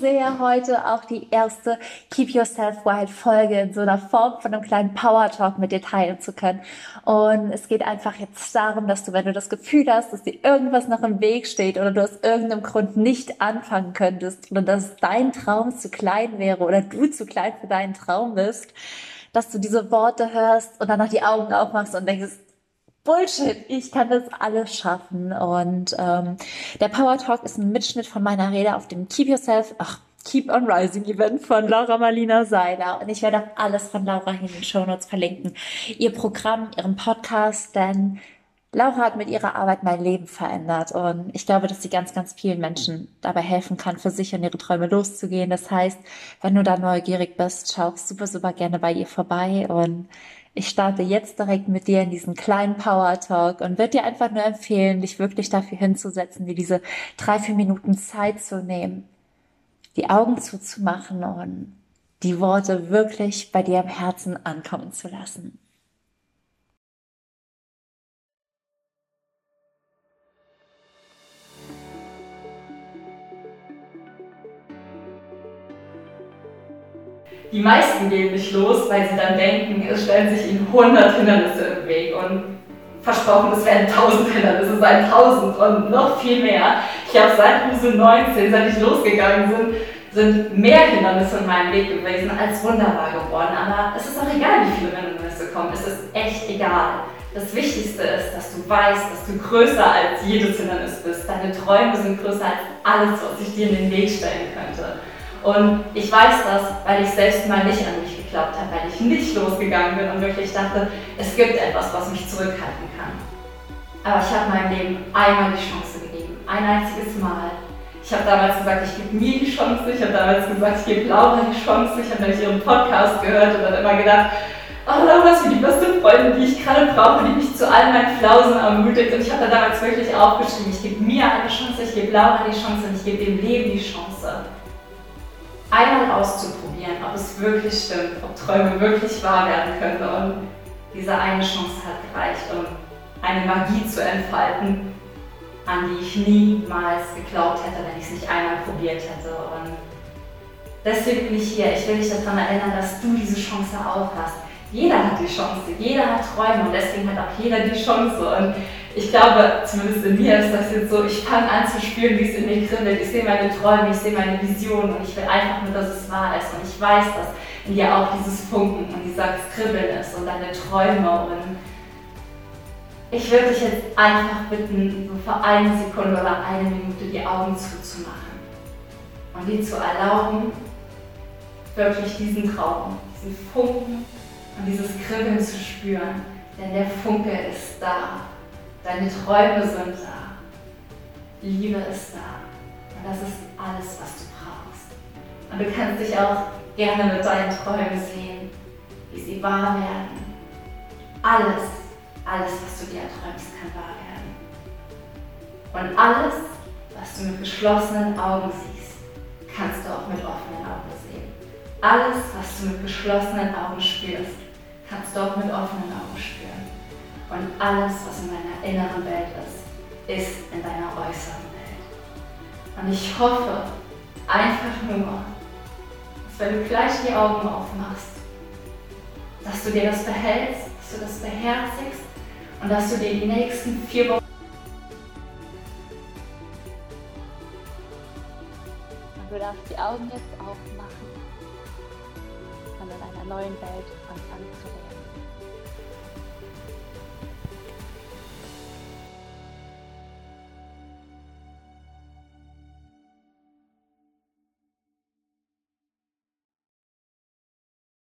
sehr, heute auch die erste Keep Yourself Wild Folge in so einer Form von einem kleinen Power Talk mit dir teilen zu können. Und es geht einfach jetzt darum, dass du, wenn du das Gefühl hast, dass dir irgendwas noch im Weg steht oder du aus irgendeinem Grund nicht anfangen könntest oder dass dein Traum zu klein wäre oder du zu klein für deinen Traum bist, dass du diese Worte hörst und dann noch die Augen aufmachst und denkst, Bullshit, ich kann das alles schaffen. Und ähm, der Power Talk ist ein Mitschnitt von meiner Rede auf dem Keep Yourself, ach, Keep on Rising Event von Laura Marlina Seiler. Und ich werde auch alles von Laura in den Show Notes verlinken. Ihr Programm, ihren Podcast, denn Laura hat mit ihrer Arbeit mein Leben verändert und ich glaube, dass sie ganz, ganz vielen Menschen dabei helfen kann, für sich und ihre Träume loszugehen. Das heißt, wenn du da neugierig bist, schau super, super gerne bei ihr vorbei und ich starte jetzt direkt mit dir in diesen kleinen Power Talk und würde dir einfach nur empfehlen, dich wirklich dafür hinzusetzen, dir diese drei, vier Minuten Zeit zu nehmen, die Augen zuzumachen und die Worte wirklich bei dir im Herzen ankommen zu lassen. Die meisten gehen nicht los, weil sie dann denken, es stellen sich ihnen 100 Hindernisse im Weg und versprochen, es werden 1000 Hindernisse sein, 1000 und noch viel mehr. Ich habe seit Huse 19, seit ich losgegangen bin, sind mehr Hindernisse in meinem Weg gewesen als wunderbar geworden. Aber es ist auch egal, wie viele Hindernisse kommen. Es ist echt egal. Das Wichtigste ist, dass du weißt, dass du größer als jedes Hindernis bist. Deine Träume sind größer als alles, was sich dir in den Weg stellen könnte. Und ich weiß das, weil ich selbst mal nicht an mich geglaubt habe, weil ich nicht losgegangen bin und wirklich dachte, es gibt etwas, was mich zurückhalten kann. Aber ich habe meinem Leben einmal die Chance gegeben, ein einziges Mal. Ich habe damals gesagt, ich gebe mir die Chance. Ich habe damals gesagt, ich gebe Laura die Chance. Ich habe nämlich ihren Podcast gehört und dann immer gedacht, oh, Laura ist wie die beste Freundin, die ich gerade brauche, die mich zu all meinen Flausen ermutigt. Und ich habe da damals wirklich aufgeschrieben, ich gebe mir eine Chance, ich gebe Laura die Chance und ich gebe dem Leben die Chance einmal auszuprobieren, ob es wirklich stimmt, ob Träume wirklich wahr werden können. Und diese eine Chance hat gereicht, um eine Magie zu entfalten, an die ich niemals geglaubt hätte, wenn ich es nicht einmal probiert hätte. Und deswegen bin ich hier. Ich will dich daran erinnern, dass du diese Chance auch hast. Jeder hat die Chance, jeder hat Träume und deswegen hat auch jeder die Chance. Und ich glaube, zumindest in mir ist das jetzt so, ich fange an zu spüren, wie es in mir kribbelt. Ich sehe meine Träume, ich sehe meine Visionen und ich will einfach nur, dass es wahr ist. Und ich weiß, dass in dir auch dieses Funken und dieses Kribbeln ist und deine Träume. Und ich würde dich jetzt einfach bitten, so für eine Sekunde oder eine Minute die Augen zuzumachen und dir zu erlauben, wirklich diesen Traum, diesen Funken und dieses Kribbeln zu spüren. Denn der Funke ist da. Deine Träume sind da. Liebe ist da. Und das ist alles, was du brauchst. Und du kannst dich auch gerne mit deinen Träumen sehen, wie sie wahr werden. Alles, alles, was du dir erträumst, kann wahr werden. Und alles, was du mit geschlossenen Augen siehst, kannst du auch mit offenen Augen sehen. Alles, was du mit geschlossenen Augen spürst, kannst auch mit offenen Augen spüren. Und alles, was in deiner inneren Welt ist, ist in deiner äußeren Welt. Und ich hoffe einfach nur, dass wenn du gleich die Augen aufmachst, dass du dir das behältst, dass du das beherzigst und dass du dir die nächsten vier Wochen du darfst die Augen jetzt aufmachen neuen Welt anfangen zu leben.